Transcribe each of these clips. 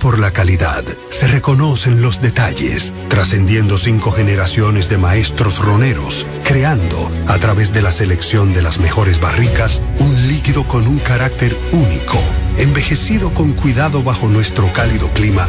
por la calidad. Se reconoce en los detalles, trascendiendo cinco generaciones de maestros roneros, creando, a través de la selección de las mejores barricas, un líquido con un carácter único, envejecido con cuidado bajo nuestro cálido clima,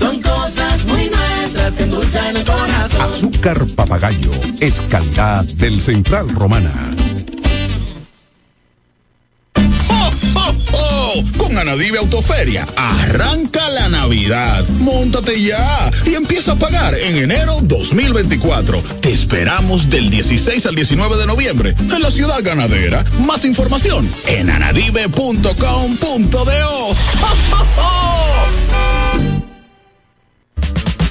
Son cosas muy nuestras que endulzan el corazón. Azúcar papagayo es calidad del Central Romana. ¡Jo, jo, jo! Con Anadive Autoferia, arranca la Navidad. Móntate ya y empieza a pagar en enero 2024. Te esperamos del 16 al 19 de noviembre en la ciudad ganadera. Más información en anadive.com.do. ¡Jo, jo, jo!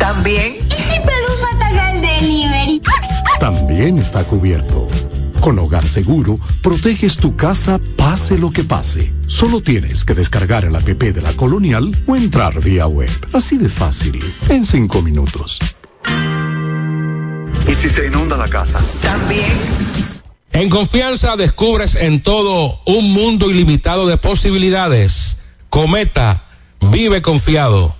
También. ¿Y si Pelusa ataca el delivery? También está cubierto. Con Hogar Seguro, proteges tu casa pase lo que pase. Solo tienes que descargar el app de la Colonial o entrar vía web. Así de fácil, en cinco minutos. ¿Y si se inunda la casa? También. En confianza descubres en todo un mundo ilimitado de posibilidades. Cometa, vive confiado.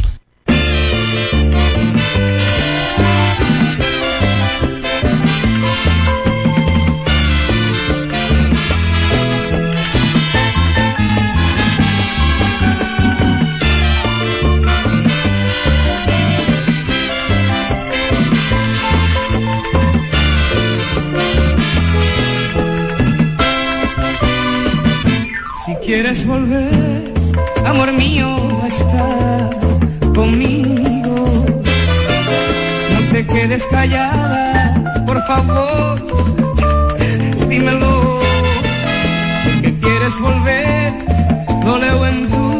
Si quieres volver, amor mío, a estar conmigo. No te quedes callada, por favor, dímelo. Que quieres volver, lo leo en tu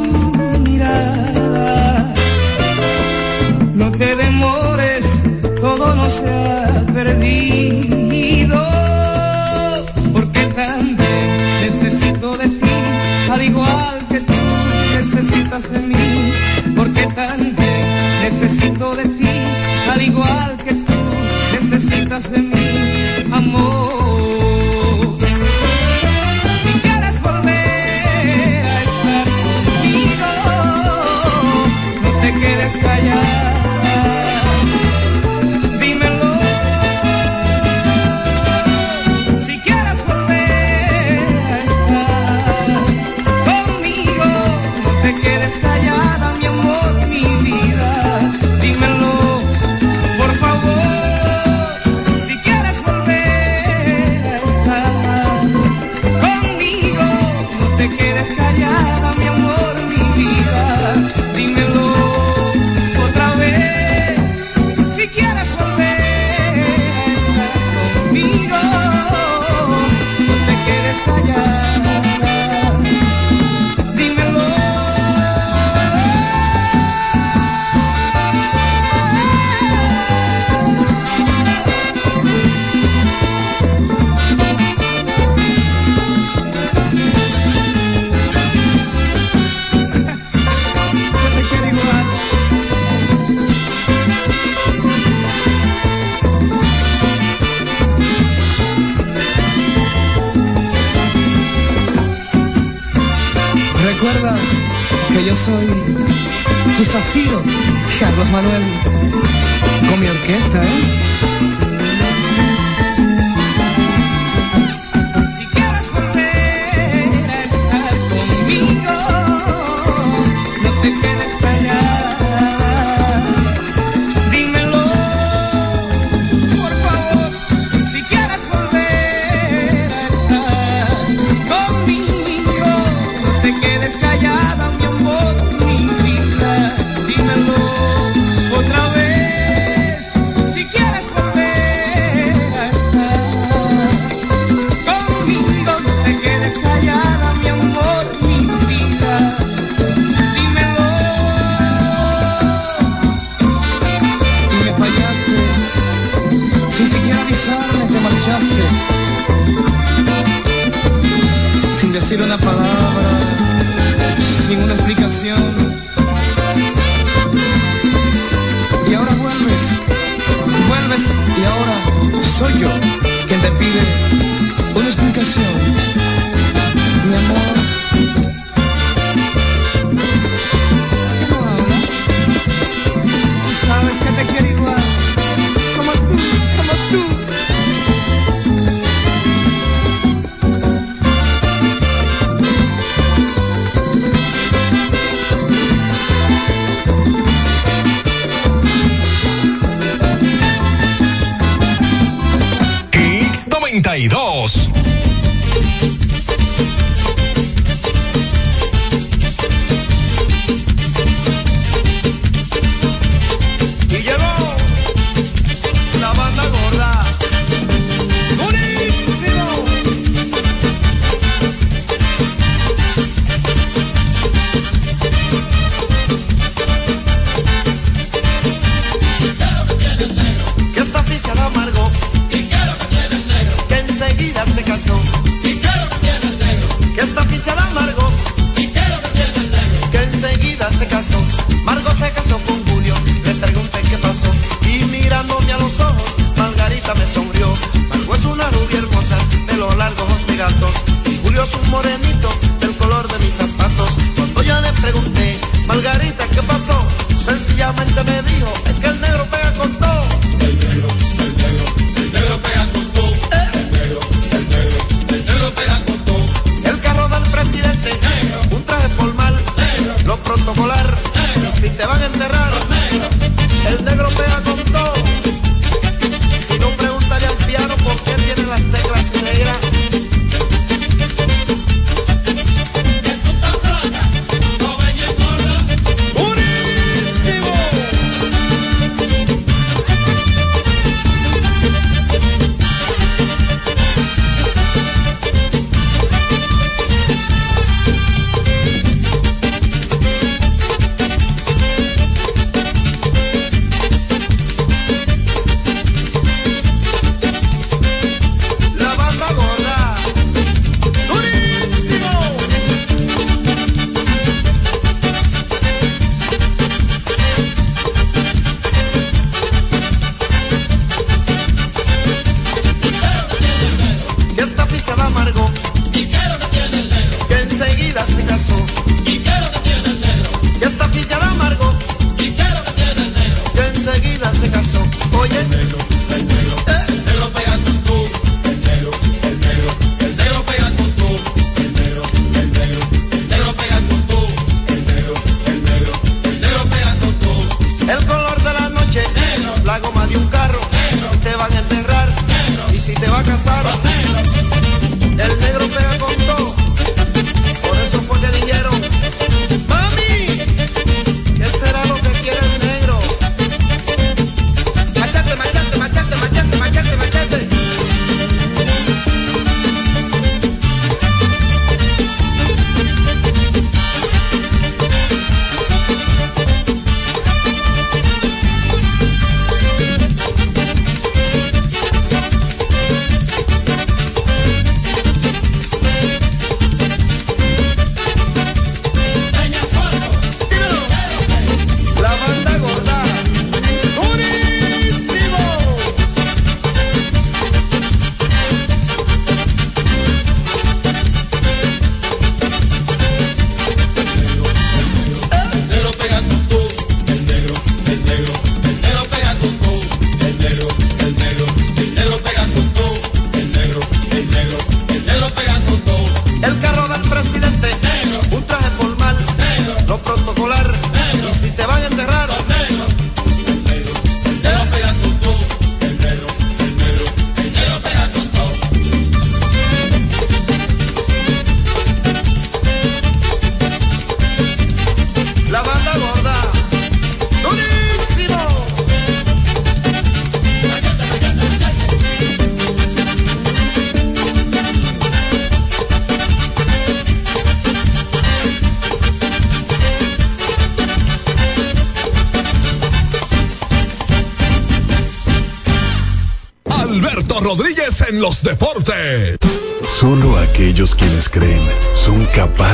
gatos. Y Julio es un morenito del color de mis zapatos. Cuando yo le pregunté, Margarita, ¿qué pasó? Sencillamente me dijo, es que el negro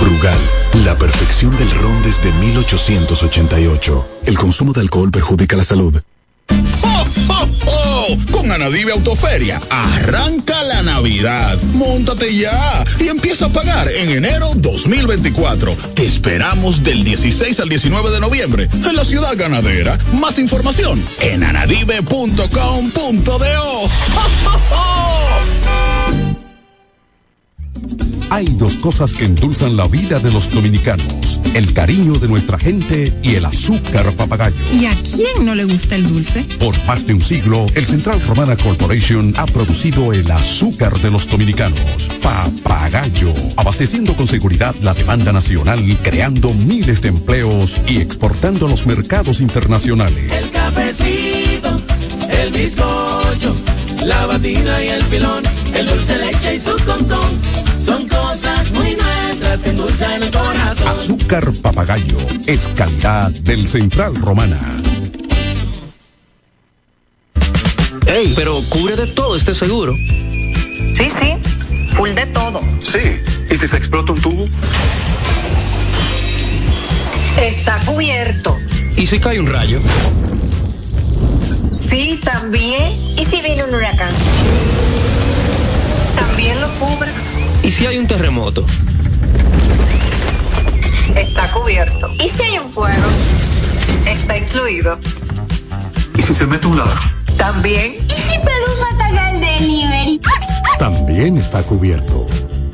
Brugal, la perfección del ron desde 1888. El consumo de alcohol perjudica la salud. ¡Oh, oh, oh! Con Anadive Autoferia, arranca la Navidad. Móntate ya y empieza a pagar en enero 2024. Te esperamos del 16 al 19 de noviembre en la ciudad ganadera. Más información en anadive.com.do. ¡Oh, oh, oh! Hay dos cosas que endulzan la vida de los dominicanos, el cariño de nuestra gente y el azúcar papagayo. ¿Y a quién no le gusta el dulce? Por más de un siglo, el Central Romana Corporation ha producido el azúcar de los dominicanos, papagayo, abasteciendo con seguridad la demanda nacional, creando miles de empleos y exportando a los mercados internacionales. El cafecito, el bizcocho, la batina y el filón, el dulce leche y su concón. Son cosas muy nuestras que endulzan el corazón. Azúcar papagayo es calidad del Central Romana. Ey, pero cubre de todo este seguro. Sí, sí, full de todo. Sí, ¿y si se explota un tubo? Está cubierto. ¿Y si cae un rayo? Sí, también. ¿Y si viene un huracán? También lo cubre. ¿Y si hay un terremoto? Está cubierto. ¿Y si hay un fuego? Está incluido. ¿Y si se mete un lado? También. ¿Y si Pelusa ataca el delivery? También está cubierto.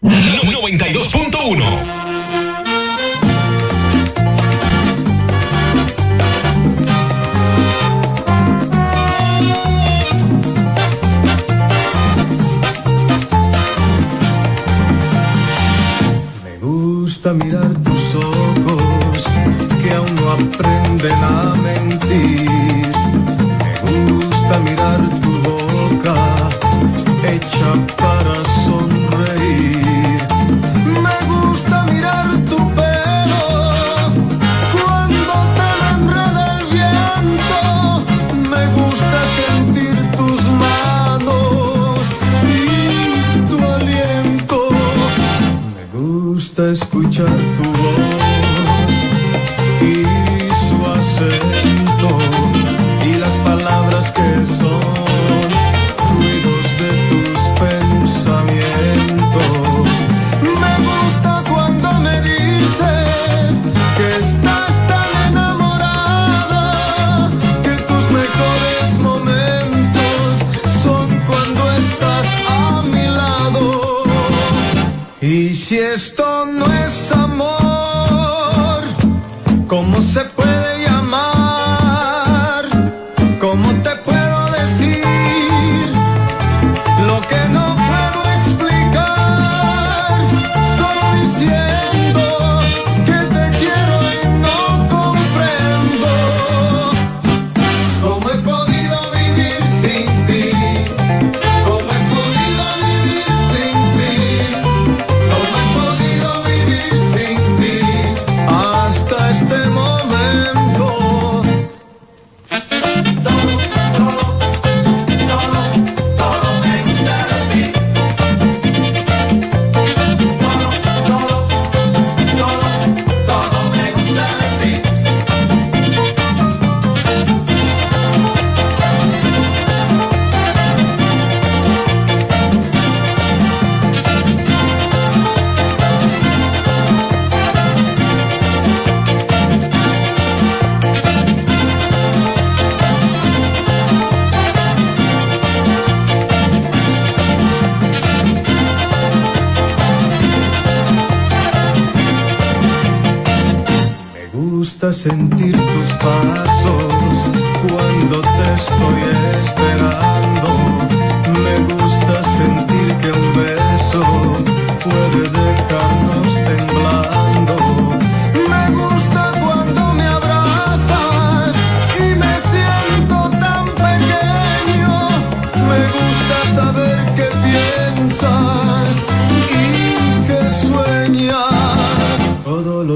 92.1 Me gusta mirar tus ojos que aún no aprenden a mentir. Me gusta mirar tu boca hecha para sonreír.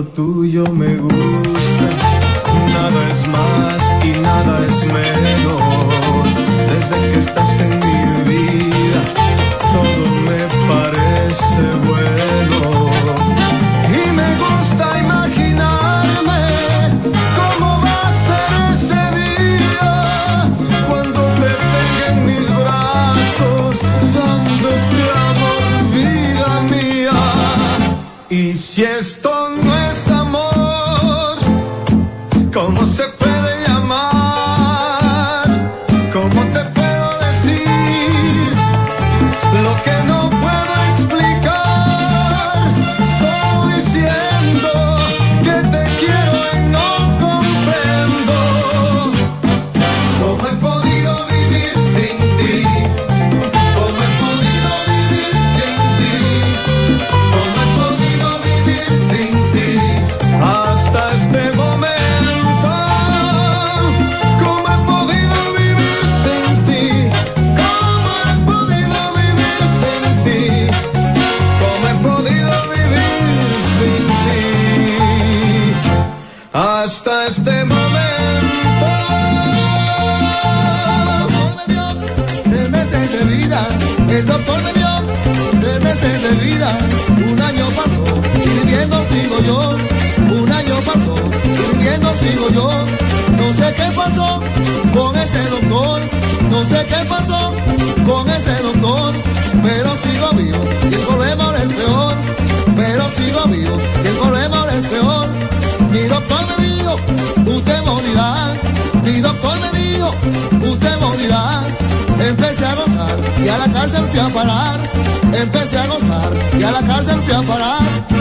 Tuyo me gusta, a parar.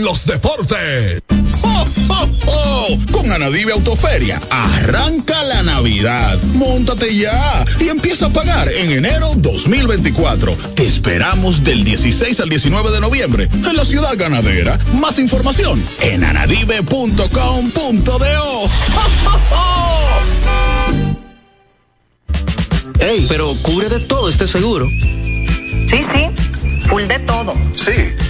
En los deportes. ¡Jo, jo, jo! Con Anadive Autoferia, arranca la Navidad. Móntate ya y empieza a pagar en enero 2024. Te esperamos del 16 al 19 de noviembre en la ciudad ganadera. Más información en anadive.com.do. ¡Jo, jo, jo! Ey, pero cubre de todo este seguro. Sí, sí, full de todo. Sí.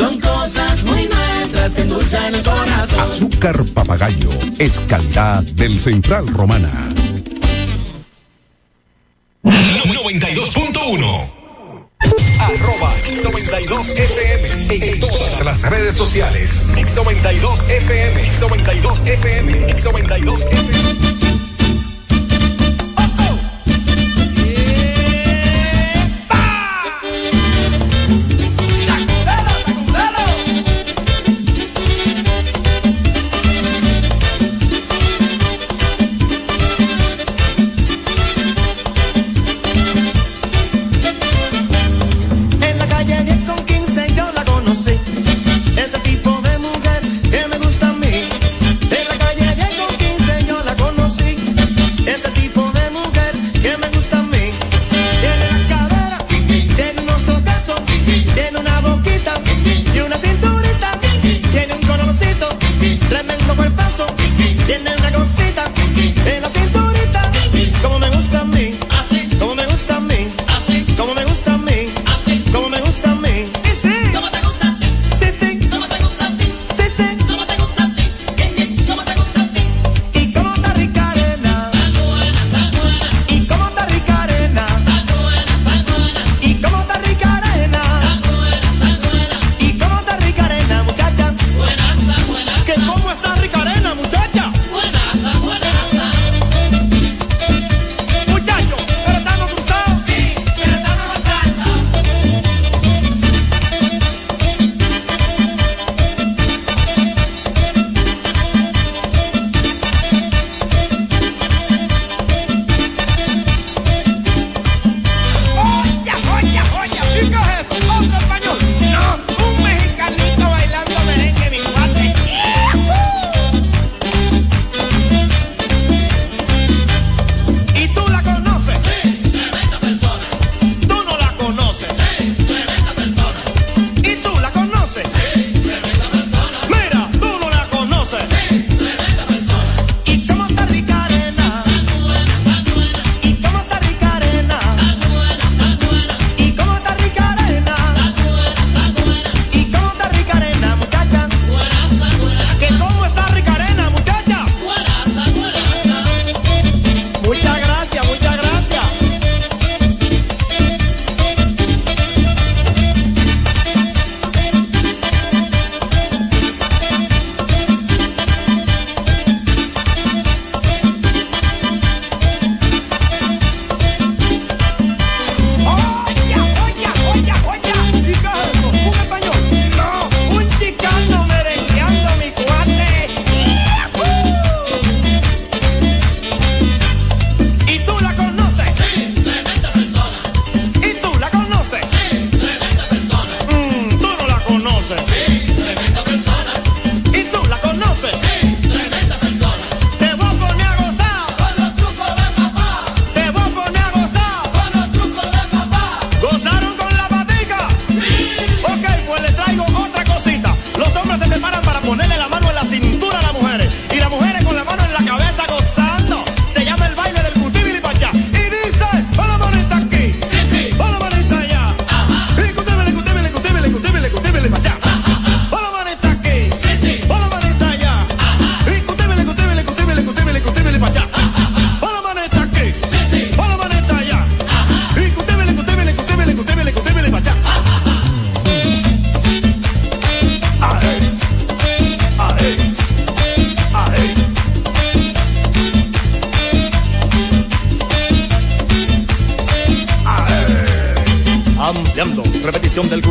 Son cosas muy nuestras que endulzan el corazón. Azúcar papagayo es calidad del Central Romana. 92.1 Arroba X92 FM en todas las redes sociales. X92 FM, X92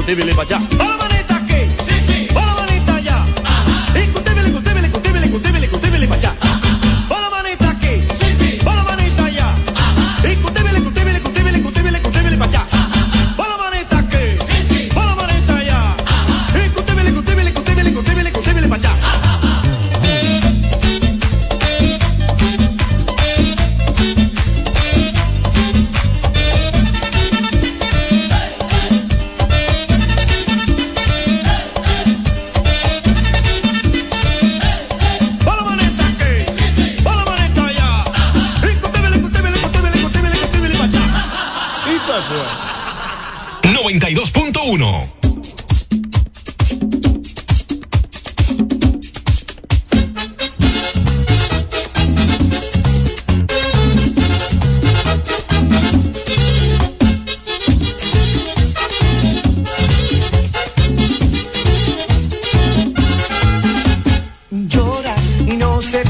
posición del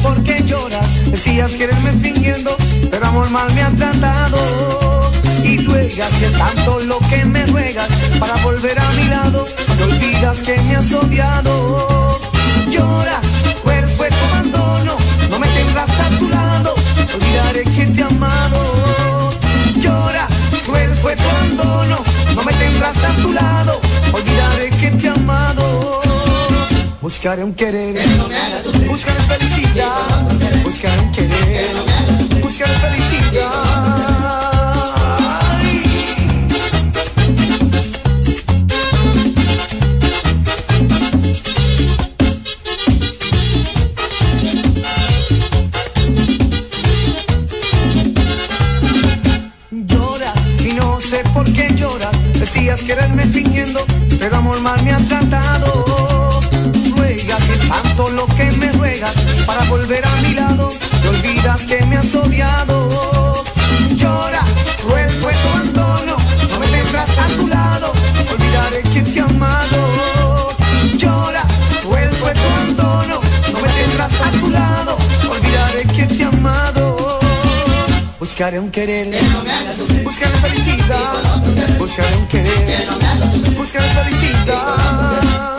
por qué lloras. Decías quererme fingiendo, pero amor mal me ha tratado. Y ruegas que tanto lo que me ruegas para volver a mi lado. Te olvidas que me has odiado. Lloras, cuál fue tu abandono. No me tendrás a tu lado. Olvidaré que te he amado. Llora, cruel fue tu abandono. No me tendrás a tu lado. Olvidaré que te he amado. Buscaré un querer, buscaré felicidad, buscaré un querer, buscaré felicidad. Lloras y no sé por qué lloras. Decías quererme fingiendo, pero amor mal me has tratado. Tanto lo que me ruegas para volver a mi lado. Te olvidas que me has odiado. Llora, cruel fue tu abandono. No me tendrás a tu lado. Olvidaré que te he amado. Llora, cruel fue tu abandono. No me tendrás a tu lado. Olvidaré que te he amado. Buscaré un querer, buscaré felicidad, buscaré un querer, buscaré felicidad.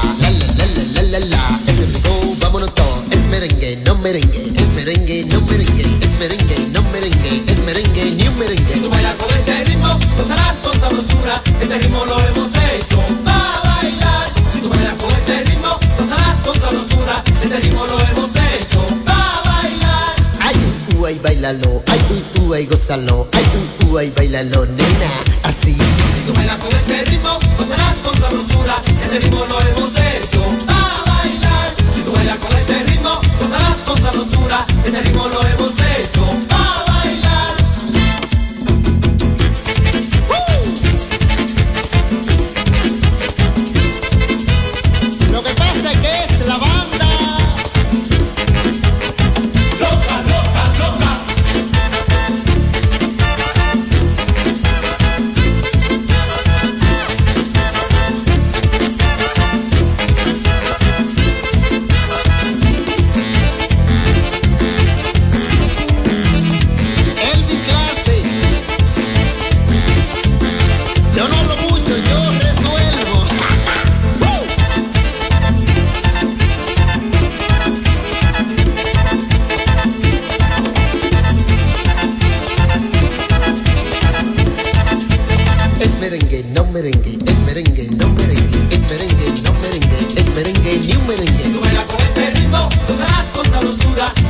merengue, es merengue, no merengue, es merengue, no merengue, es merengue, ni un merengue. Si tú bailas con este ritmo, gozarás con sabrosura, este ritmo lo hemos hecho para bailar. Si tú bailas con este ritmo, gozarás con sabrosura, este ritmo lo hemos hecho para bailar. Ay, uy, uy, bailalo, ay, uy, uy, gozalo, ay, uy, uy, bailalo, nena, así. Si tú bailas con este ritmo, gozarás con sabrosura, este ritmo lo hemos hecho. En el ritmo lo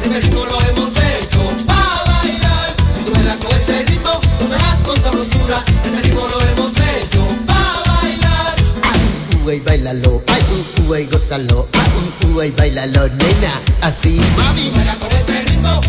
En el ritmo lo hemos hecho, pa' bailar. Si tú helas con este ritmo, usarás con esta bruscura En el ritmo lo hemos hecho, pa' bailar. Ay, un cubay bailalo, ay, un cubay gózalo. Ay, bailalo, nena, así. Mami, huela con este ritmo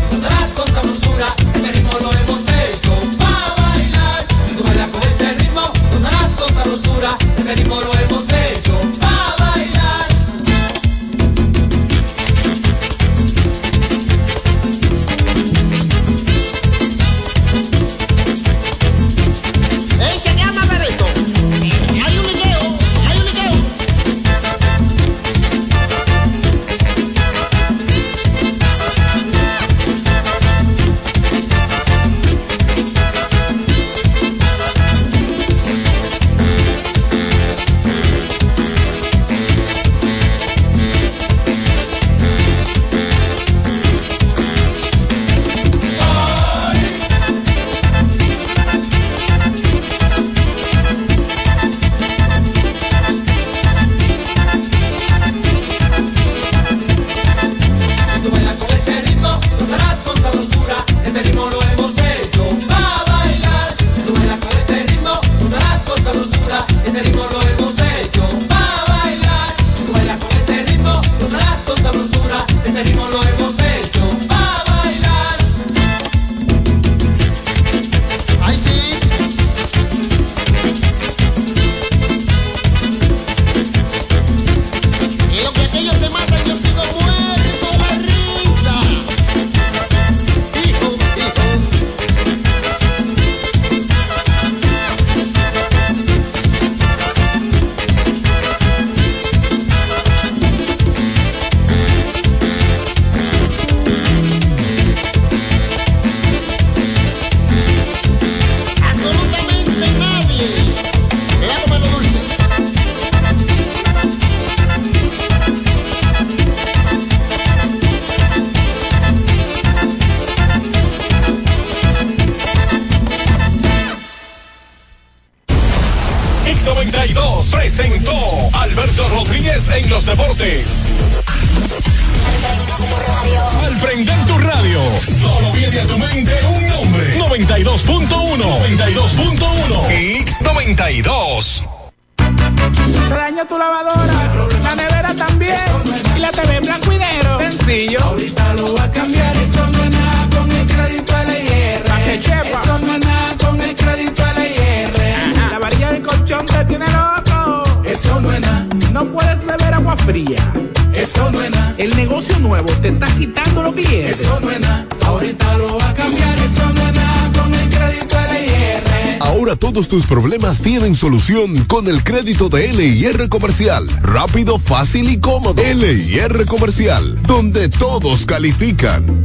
todos tus problemas tienen solución con el crédito de LIR Comercial. Rápido, fácil y cómodo. LIR Comercial, donde todos califican.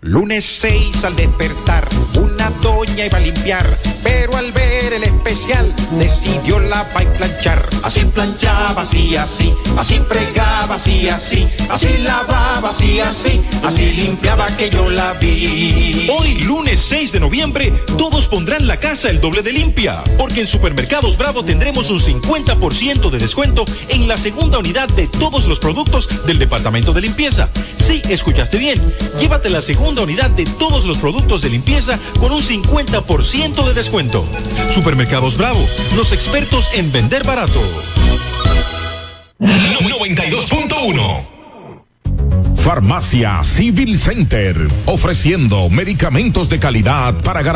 Lunes 6 al despertar, una doña iba a limpiar, pero al ver el especial decidió lavar y planchar. Así planchaba, así, así, así fregaba, así, así, así lavaba, así, así, así limpiaba que yo la vi. Hoy, lunes 6 de noviembre, todos pondrán la casa el doble de limpia, porque en Supermercados Bravo tendremos un 50% de descuento en la segunda unidad de todos los productos del departamento de limpieza. Sí, escuchaste bien. Llévate la segunda unidad de todos los productos de limpieza con un 50% de descuento. Supermercados Bravo, los expertos en vender barato. 92.1. Farmacia Civil Center, ofreciendo medicamentos de calidad para garantizar